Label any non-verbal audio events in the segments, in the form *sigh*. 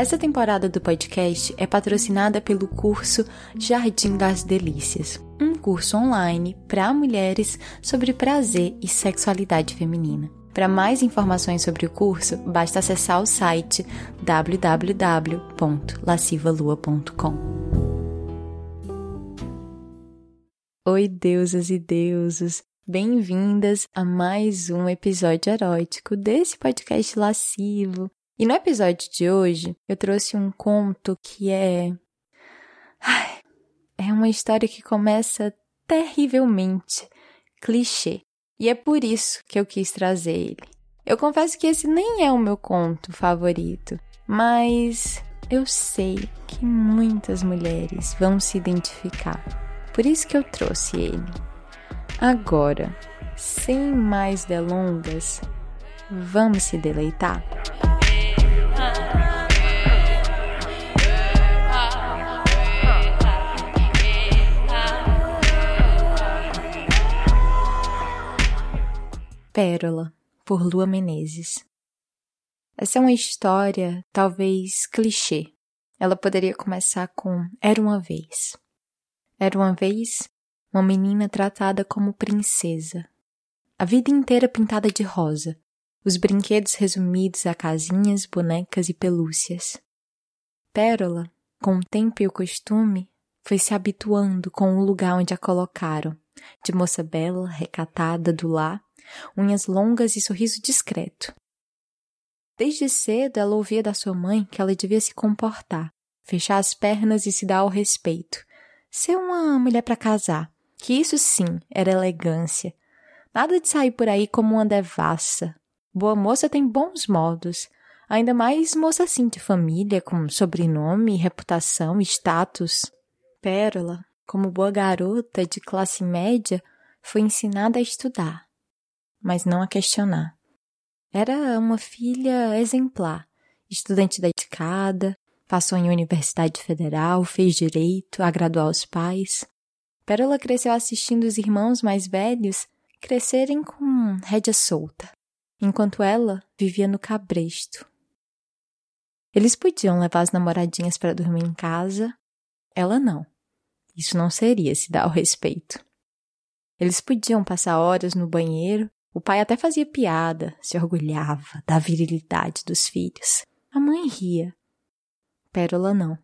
Essa temporada do podcast é patrocinada pelo curso Jardim das Delícias, um curso online para mulheres sobre prazer e sexualidade feminina. Para mais informações sobre o curso, basta acessar o site www.lascivalua.com. Oi, deusas e deusos! Bem-vindas a mais um episódio erótico desse podcast lascivo. E no episódio de hoje, eu trouxe um conto que é. Ai, é uma história que começa terrivelmente clichê. E é por isso que eu quis trazer ele. Eu confesso que esse nem é o meu conto favorito, mas eu sei que muitas mulheres vão se identificar. Por isso que eu trouxe ele. Agora, sem mais delongas, vamos se deleitar? Pérola, por Lua Menezes. Essa é uma história, talvez clichê. Ela poderia começar com Era uma vez. Era uma vez uma menina tratada como princesa. A vida inteira pintada de rosa, os brinquedos resumidos a casinhas, bonecas e pelúcias. Pérola, com o tempo e o costume, foi se habituando com o lugar onde a colocaram, de moça bela, recatada do lar, unhas longas e sorriso discreto. Desde cedo ela ouvia da sua mãe que ela devia se comportar, fechar as pernas e se dar ao respeito, ser uma mulher para casar, que isso sim era elegância. Nada de sair por aí como uma devassa, Boa moça tem bons modos, ainda mais moça assim de família, com sobrenome, reputação, status. Pérola, como boa garota de classe média, foi ensinada a estudar, mas não a questionar. Era uma filha exemplar, estudante dedicada, passou em universidade federal, fez direito, agradou aos pais. Pérola cresceu assistindo os irmãos mais velhos crescerem com rédea solta enquanto ela vivia no cabresto. Eles podiam levar as namoradinhas para dormir em casa, ela não. Isso não seria se dar ao respeito. Eles podiam passar horas no banheiro, o pai até fazia piada, se orgulhava da virilidade dos filhos. A mãe ria. Pérola não.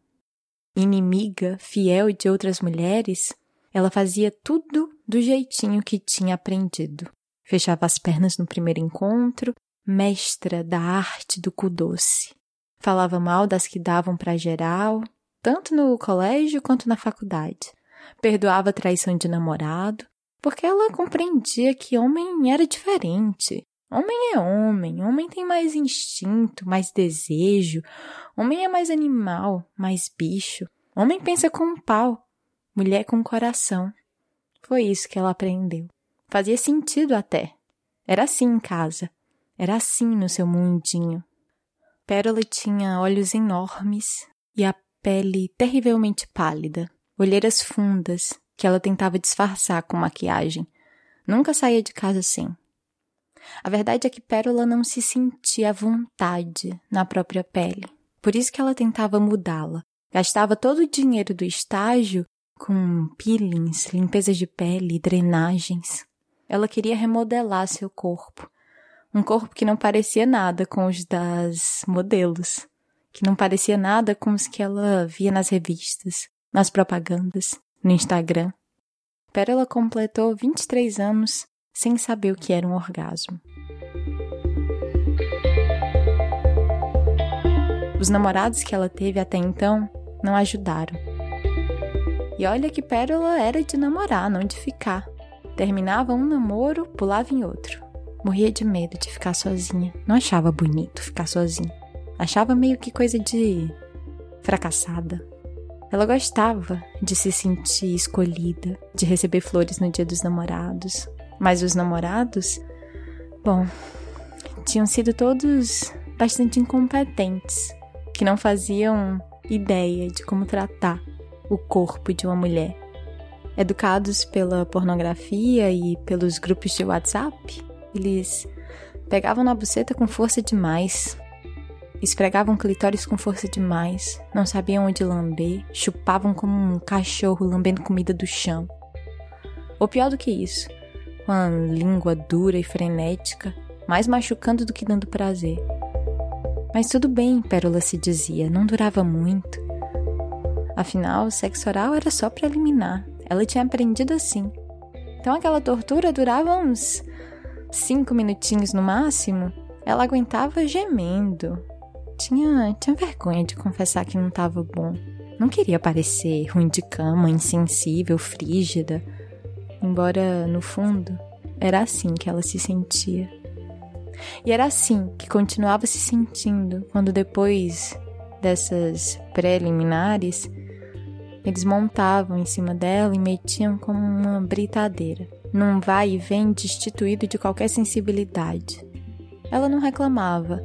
Inimiga, fiel de outras mulheres, ela fazia tudo do jeitinho que tinha aprendido. Fechava as pernas no primeiro encontro, mestra da arte do cu doce. Falava mal das que davam para geral, tanto no colégio quanto na faculdade. Perdoava traição de namorado, porque ela compreendia que homem era diferente. Homem é homem, homem tem mais instinto, mais desejo, homem é mais animal, mais bicho. Homem pensa com um pau, mulher com coração. Foi isso que ela aprendeu. Fazia sentido até. Era assim em casa. Era assim no seu mundinho. Pérola tinha olhos enormes e a pele terrivelmente pálida, olheiras fundas que ela tentava disfarçar com maquiagem. Nunca saía de casa sem. A verdade é que Pérola não se sentia à vontade na própria pele. Por isso que ela tentava mudá-la. Gastava todo o dinheiro do estágio com peelings, limpezas de pele, drenagens. Ela queria remodelar seu corpo. Um corpo que não parecia nada com os das modelos, que não parecia nada com os que ela via nas revistas, nas propagandas, no Instagram. Pérola completou 23 anos sem saber o que era um orgasmo. Os namorados que ela teve até então não ajudaram. E olha que Pérola era de namorar, não de ficar. Terminava um namoro, pulava em outro. Morria de medo de ficar sozinha. Não achava bonito ficar sozinha. Achava meio que coisa de fracassada. Ela gostava de se sentir escolhida, de receber flores no dia dos namorados. Mas os namorados, bom, tinham sido todos bastante incompetentes, que não faziam ideia de como tratar o corpo de uma mulher. Educados pela pornografia e pelos grupos de WhatsApp, eles pegavam na buceta com força demais, esfregavam clitóris com força demais, não sabiam onde lamber, chupavam como um cachorro lambendo comida do chão. Ou pior do que isso, com a língua dura e frenética, mais machucando do que dando prazer. Mas tudo bem, Pérola se dizia, não durava muito. Afinal, o sexo oral era só preliminar. Ela tinha aprendido assim. Então aquela tortura durava uns cinco minutinhos no máximo. Ela aguentava gemendo. Tinha, tinha vergonha de confessar que não estava bom. Não queria parecer ruim de cama, insensível, frígida. Embora, no fundo, era assim que ela se sentia. E era assim que continuava se sentindo quando depois dessas preliminares eles montavam em cima dela e metiam como uma britadeira, num vai e vem destituído de qualquer sensibilidade. Ela não reclamava.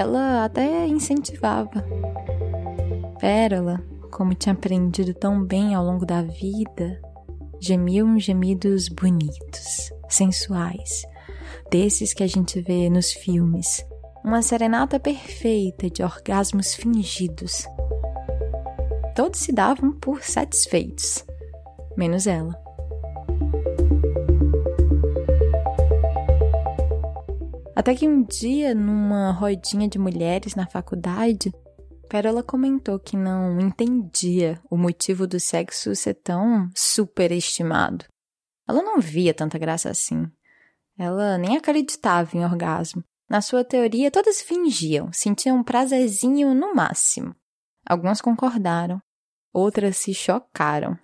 Ela até incentivava. Pérola, como tinha aprendido tão bem ao longo da vida, gemia uns gemidos bonitos, sensuais, desses que a gente vê nos filmes. Uma serenata perfeita de orgasmos fingidos. Todos se davam por satisfeitos, menos ela. Até que um dia, numa rodinha de mulheres na faculdade, Pérola comentou que não entendia o motivo do sexo ser tão superestimado. Ela não via tanta graça assim. Ela nem acreditava em orgasmo. Na sua teoria, todas fingiam, sentiam um prazerzinho no máximo. Algumas concordaram, outras se chocaram.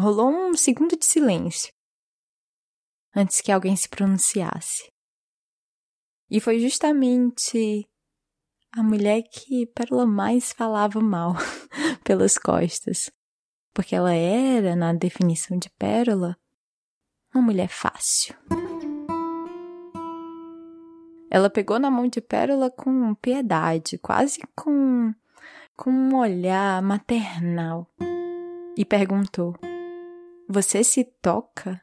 Rolou um segundo de silêncio antes que alguém se pronunciasse. E foi justamente a mulher que Pérola mais falava mal *laughs* pelas costas. Porque ela era, na definição de Pérola, uma mulher fácil. Ela pegou na mão de Pérola com piedade, quase com, com um olhar maternal, e perguntou: Você se toca?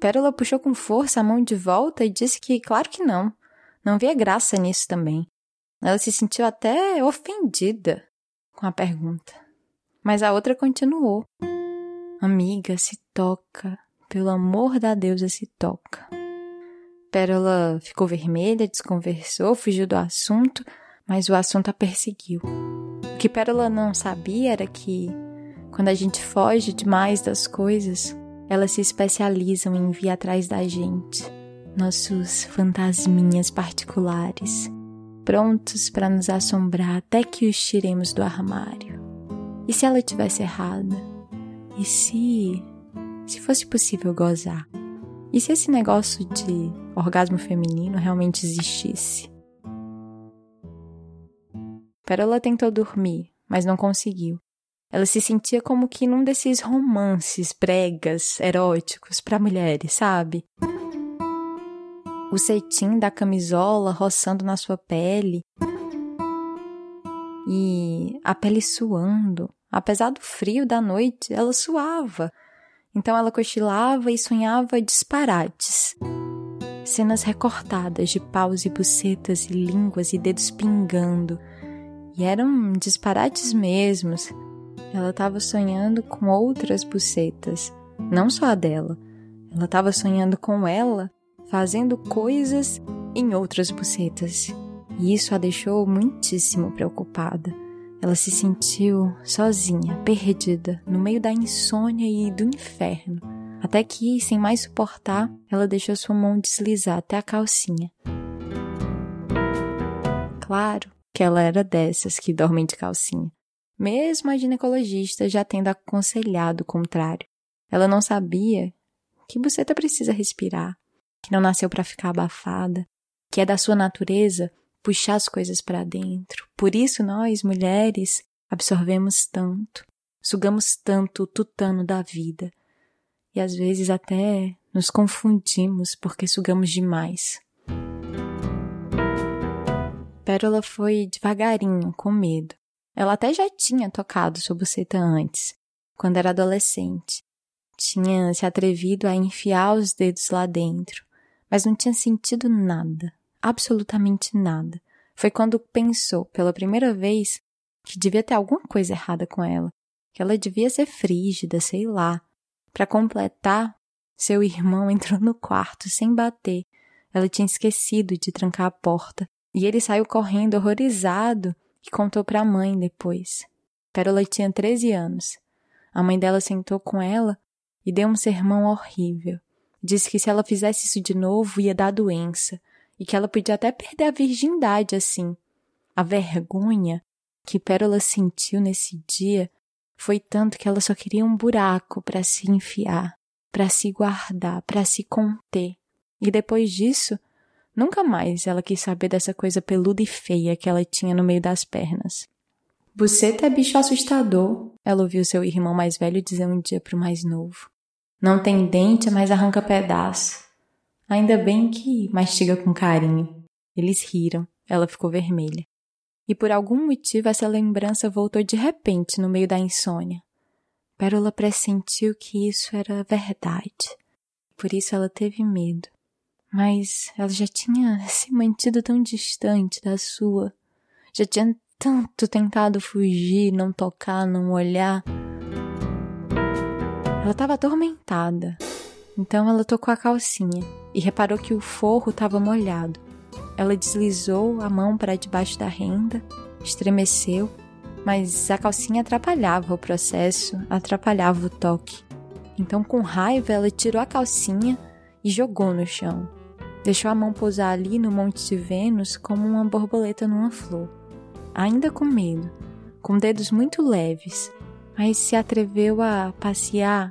Pérola puxou com força a mão de volta e disse que, claro que não, não via graça nisso também. Ela se sentiu até ofendida com a pergunta. Mas a outra continuou: Amiga, se toca, pelo amor da deusa, se toca. Pérola ficou vermelha, desconversou, fugiu do assunto, mas o assunto a perseguiu. O que Pérola não sabia era que, quando a gente foge demais das coisas, elas se especializam em vir atrás da gente, nossos fantasminhas particulares, prontos para nos assombrar até que os tiremos do armário. E se ela tivesse errada? E se. se fosse possível gozar? E se esse negócio de orgasmo feminino realmente existisse? Pérola tentou dormir, mas não conseguiu. Ela se sentia como que num desses romances bregas, eróticos para mulheres, sabe? O cetim da camisola roçando na sua pele e a pele suando. Apesar do frio da noite, ela suava. Então ela cochilava e sonhava disparates. Cenas recortadas de paus e bucetas e línguas e dedos pingando. E eram disparates mesmos. Ela estava sonhando com outras bucetas, não só a dela. Ela estava sonhando com ela fazendo coisas em outras bucetas. E isso a deixou muitíssimo preocupada. Ela se sentiu sozinha, perdida, no meio da insônia e do inferno. Até que, sem mais suportar, ela deixou sua mão deslizar até a calcinha. Claro que ela era dessas que dormem de calcinha, mesmo a ginecologista já tendo aconselhado o contrário. Ela não sabia que buceta precisa respirar, que não nasceu para ficar abafada, que é da sua natureza puxar as coisas para dentro. Por isso nós, mulheres, absorvemos tanto, sugamos tanto o tutano da vida. E às vezes até nos confundimos porque sugamos demais. Pérola foi devagarinho, com medo. Ela até já tinha tocado sua buceta antes, quando era adolescente. Tinha se atrevido a enfiar os dedos lá dentro, mas não tinha sentido nada, absolutamente nada. Foi quando pensou, pela primeira vez, que devia ter alguma coisa errada com ela, que ela devia ser frígida, sei lá. Para completar, seu irmão *laughs* entrou no quarto sem bater. Ela tinha esquecido de trancar a porta e ele saiu correndo horrorizado e contou para a mãe depois. Pérola tinha 13 anos. A mãe dela sentou com ela e deu um sermão horrível. Disse que se ela fizesse isso de novo ia dar doença e que ela podia até perder a virgindade assim. A vergonha que Pérola sentiu nesse dia foi tanto que ela só queria um buraco para se enfiar, para se guardar, para se conter. E depois disso, Nunca mais ela quis saber dessa coisa peluda e feia que ela tinha no meio das pernas. Buceta é bicho assustador, ela ouviu seu irmão mais velho dizer um dia para o mais novo. Não tem dente, mas arranca pedaço. Ainda bem que mastiga com carinho. Eles riram, ela ficou vermelha. E por algum motivo essa lembrança voltou de repente no meio da insônia. Pérola pressentiu que isso era verdade. Por isso ela teve medo mas ela já tinha se mantido tão distante da sua, já tinha tanto tentado fugir, não tocar, não olhar. Ela estava atormentada. Então ela tocou a calcinha e reparou que o forro estava molhado. Ela deslizou a mão para debaixo da renda, estremeceu, mas a calcinha atrapalhava o processo, atrapalhava o toque. Então, com raiva, ela tirou a calcinha e jogou no chão. Deixou a mão pousar ali no Monte de Vênus como uma borboleta numa flor. Ainda com medo, com dedos muito leves, mas se atreveu a passear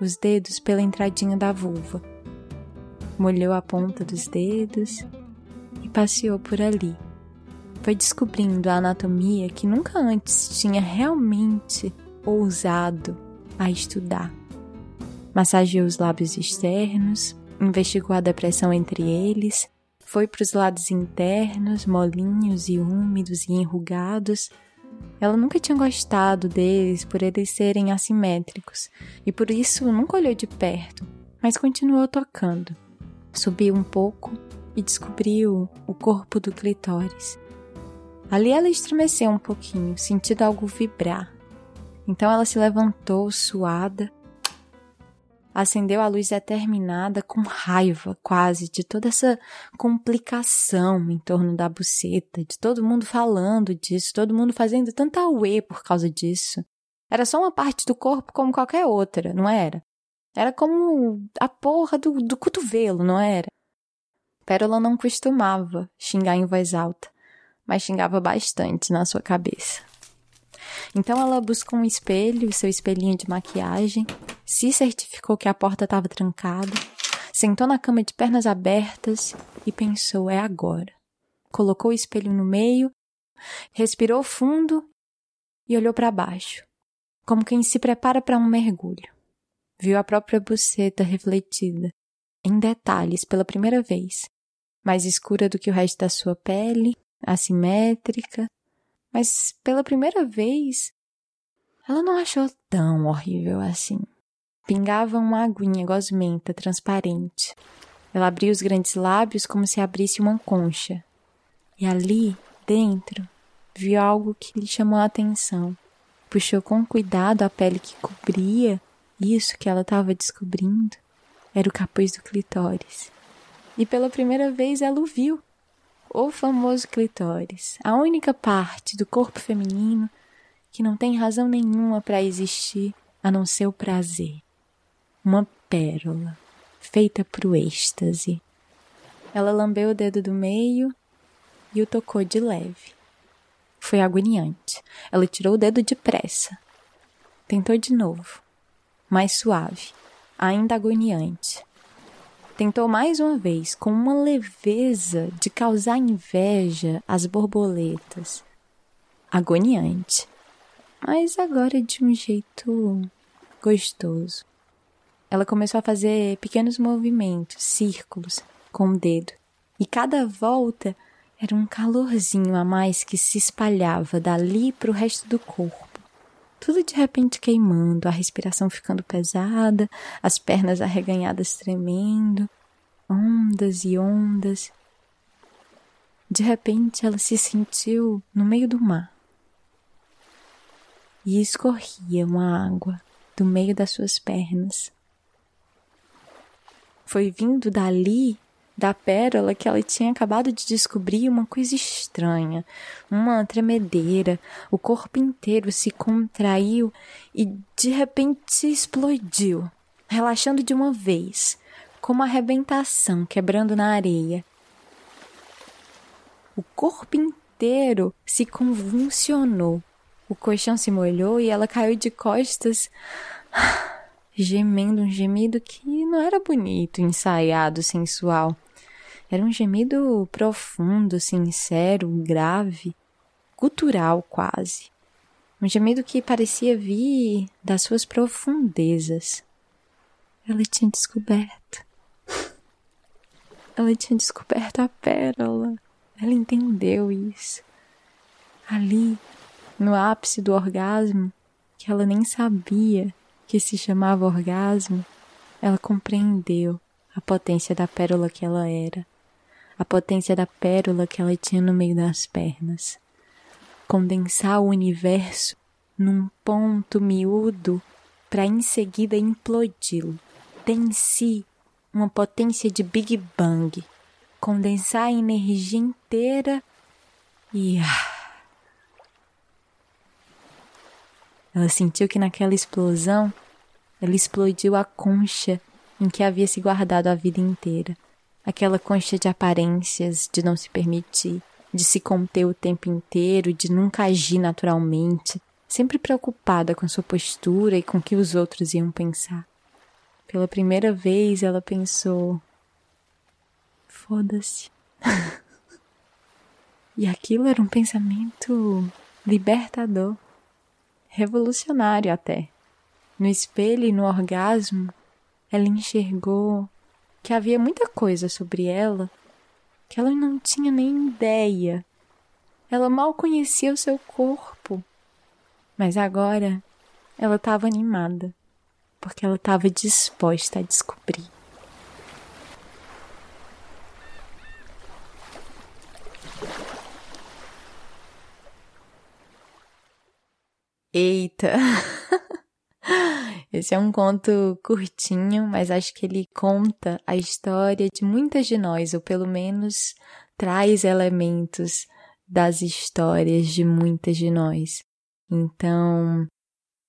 os dedos pela entradinha da vulva. Molhou a ponta dos dedos e passeou por ali. Foi descobrindo a anatomia que nunca antes tinha realmente ousado a estudar. Massageou os lábios externos, investigou a depressão entre eles, foi para os lados internos, molinhos e úmidos e enrugados. Ela nunca tinha gostado deles por eles serem assimétricos e por isso nunca olhou de perto, mas continuou tocando. Subiu um pouco e descobriu o corpo do clitóris. Ali ela estremeceu um pouquinho, sentindo algo vibrar. Então ela se levantou, suada, acendeu a luz determinada com raiva quase de toda essa complicação em torno da buceta, de todo mundo falando disso, todo mundo fazendo tanta uê por causa disso. Era só uma parte do corpo como qualquer outra, não era? Era como a porra do, do cotovelo, não era? Pérola não costumava xingar em voz alta, mas xingava bastante na sua cabeça. Então ela buscou um espelho, seu espelhinho de maquiagem, se certificou que a porta estava trancada, sentou na cama de pernas abertas e pensou: é agora. Colocou o espelho no meio, respirou fundo e olhou para baixo, como quem se prepara para um mergulho. Viu a própria buceta refletida, em detalhes pela primeira vez, mais escura do que o resto da sua pele, assimétrica, mas pela primeira vez ela não achou tão horrível assim. Pingava uma aguinha gosmenta, transparente. Ela abriu os grandes lábios como se abrisse uma concha. E ali, dentro, viu algo que lhe chamou a atenção. Puxou com cuidado a pele que cobria isso que ela estava descobrindo. Era o capuz do clitóris. E pela primeira vez ela o viu o famoso clitóris, a única parte do corpo feminino que não tem razão nenhuma para existir a não ser o prazer. Uma pérola feita pro êxtase. Ela lambeu o dedo do meio e o tocou de leve. Foi agoniante. Ela tirou o dedo depressa. Tentou de novo, mais suave, ainda agoniante. Tentou mais uma vez, com uma leveza de causar inveja às borboletas. Agoniante. Mas agora de um jeito gostoso. Ela começou a fazer pequenos movimentos, círculos, com o dedo. E cada volta era um calorzinho a mais que se espalhava dali para o resto do corpo. Tudo de repente queimando, a respiração ficando pesada, as pernas arreganhadas tremendo, ondas e ondas. De repente ela se sentiu no meio do mar. E escorria uma água do meio das suas pernas. Foi vindo dali da pérola que ela tinha acabado de descobrir uma coisa estranha, uma tremedeira. O corpo inteiro se contraiu e de repente explodiu, relaxando de uma vez, como uma arrebentação quebrando na areia. O corpo inteiro se convulsionou. O colchão se molhou e ela caiu de costas *sighs* gemendo um gemido que não era bonito, ensaiado, sensual. Era um gemido profundo, sincero, grave, gutural quase. Um gemido que parecia vir das suas profundezas. Ela tinha descoberto. Ela tinha descoberto a pérola. Ela entendeu isso. Ali, no ápice do orgasmo, que ela nem sabia que se chamava orgasmo, ela compreendeu a potência da pérola que ela era a potência da pérola que ela tinha no meio das pernas. Condensar o universo num ponto miúdo para em seguida implodi-lo. Tem em si uma potência de Big Bang. Condensar a energia inteira e. Ah, ela sentiu que naquela explosão ela explodiu a concha em que havia se guardado a vida inteira aquela concha de aparências, de não se permitir, de se conter o tempo inteiro, de nunca agir naturalmente, sempre preocupada com sua postura e com o que os outros iam pensar. Pela primeira vez ela pensou: foda-se. *laughs* e aquilo era um pensamento libertador, revolucionário até. No espelho e no orgasmo, ela enxergou que havia muita coisa sobre ela que ela não tinha nem ideia. Ela mal conhecia o seu corpo. Mas agora ela estava animada, porque ela estava disposta a descobrir. Eita! *laughs* Esse é um conto curtinho, mas acho que ele conta a história de muitas de nós, ou pelo menos traz elementos das histórias de muitas de nós. Então,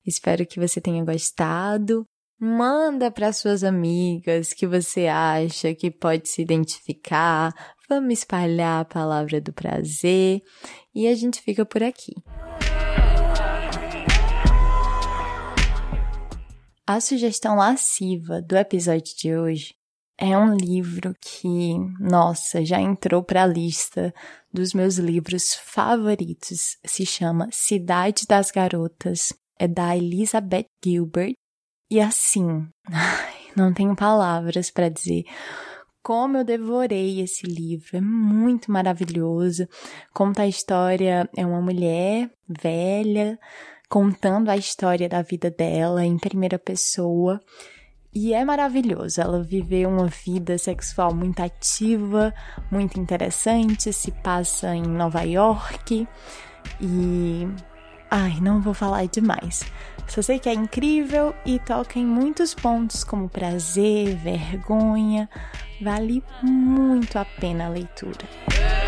espero que você tenha gostado. Manda para suas amigas que você acha que pode se identificar. Vamos espalhar a palavra do prazer e a gente fica por aqui. A sugestão lasciva do episódio de hoje é um livro que, nossa, já entrou para a lista dos meus livros favoritos. Se chama Cidade das Garotas, é da Elizabeth Gilbert. E assim, *laughs* não tenho palavras para dizer como eu devorei esse livro. É muito maravilhoso. Conta a história, é uma mulher velha contando a história da vida dela em primeira pessoa. E é maravilhoso. Ela viveu uma vida sexual muito ativa, muito interessante, se passa em Nova York e. Ai, não vou falar demais. Só sei que é incrível e toca em muitos pontos como prazer, vergonha. Vale muito a pena a leitura.